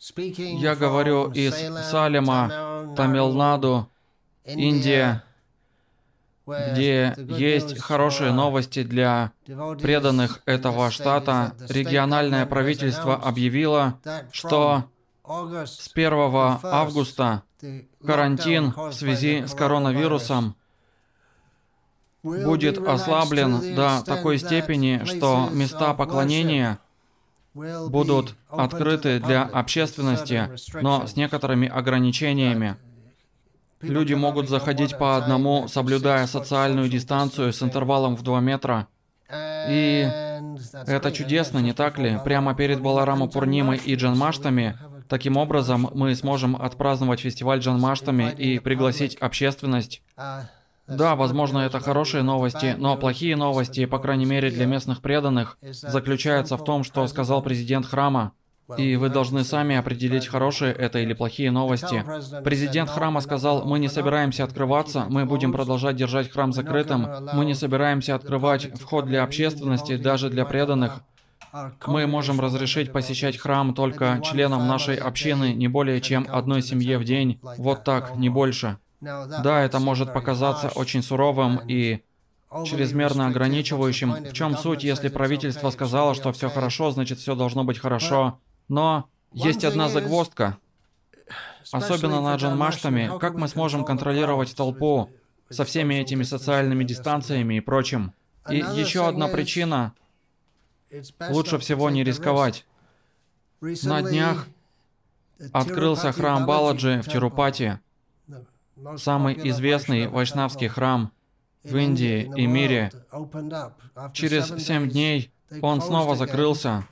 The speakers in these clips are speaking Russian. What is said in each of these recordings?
Я говорю из Салема, Тамилнаду, Индия, где есть хорошие новости для преданных этого штата. Региональное правительство объявило, что с 1 августа карантин в связи с коронавирусом будет ослаблен до такой степени, что места поклонения будут открыты для общественности, но с некоторыми ограничениями. Люди могут заходить по одному, соблюдая социальную дистанцию с интервалом в 2 метра. И это чудесно, не так ли? Прямо перед Баларама Пурнимой и Джанмаштами Таким образом, мы сможем отпраздновать фестиваль Джанмаштами и пригласить общественность. Да, возможно, это хорошие новости, но плохие новости, по крайней мере для местных преданных, заключаются в том, что сказал президент храма. И вы должны сами определить, хорошие это или плохие новости. Президент храма сказал, мы не собираемся открываться, мы будем продолжать держать храм закрытым, мы не собираемся открывать вход для общественности, даже для преданных. Мы можем разрешить посещать храм только членам нашей общины не более чем одной семье в день, вот так, не больше. Да, это может показаться очень суровым и чрезмерно ограничивающим. В чем суть, если правительство сказало, что все хорошо, значит все должно быть хорошо. Но есть одна загвоздка. Особенно на Джанмаштами, как мы сможем контролировать толпу со всеми этими социальными дистанциями и прочим. И еще одна причина, лучше всего не рисковать. На днях открылся храм Баладжи в Тирупати, самый известный вайшнавский храм в Индии и мире. Через семь дней он снова закрылся,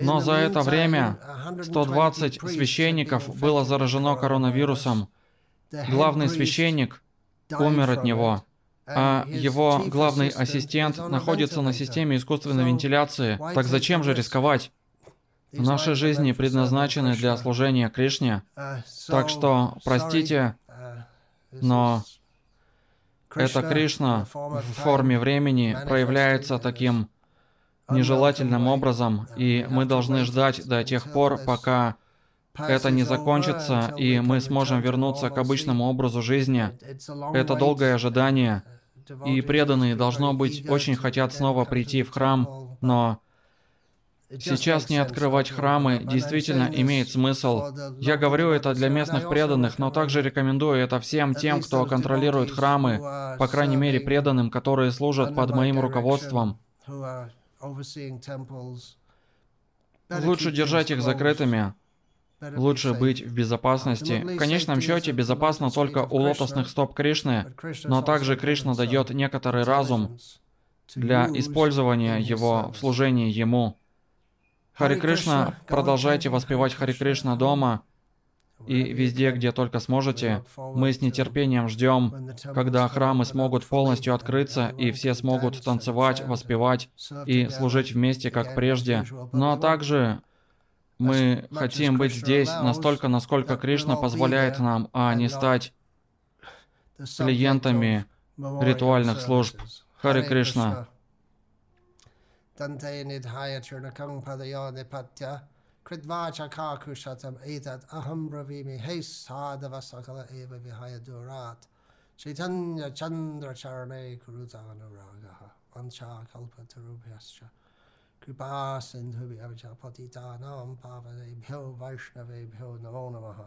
но за это время 120 священников было заражено коронавирусом. Главный священник умер от него а его главный ассистент находится на системе искусственной вентиляции, так зачем же рисковать? Наши жизни предназначены для служения Кришне, так что, простите, но эта Кришна в форме времени проявляется таким нежелательным образом, и мы должны ждать до тех пор, пока это не закончится, и мы сможем вернуться к обычному образу жизни. Это долгое ожидание. И преданные, должно быть, очень хотят снова прийти в храм, но Сейчас не открывать храмы действительно имеет смысл. Я говорю это для местных преданных, но также рекомендую это всем тем, кто контролирует храмы, по крайней мере преданным, которые служат под моим руководством. Лучше держать их закрытыми. Лучше быть в безопасности. В конечном счете, безопасно только у лотосных стоп Кришны, но также Кришна дает некоторый разум для использования его в служении Ему. Хари Кришна, продолжайте воспевать Хари Кришна дома и везде, где только сможете. Мы с нетерпением ждем, когда храмы смогут полностью открыться и все смогут танцевать, воспевать и служить вместе, как прежде. Но также мы хотим быть здесь настолько, насколько Кришна позволяет нам, а не стать клиентами ритуальных служб. Хари Кришна. Kridvacha kakushatam etat aham bravimi hey sadhava sakala eva vihaya durat Chaitanya chandra charane kuruta anuragaha Vancha kalpa tarubhyascha कृपा सिन्धुभ्यः पतितानां पावनेभ्यो वैष्णवेभ्यो नमो नमः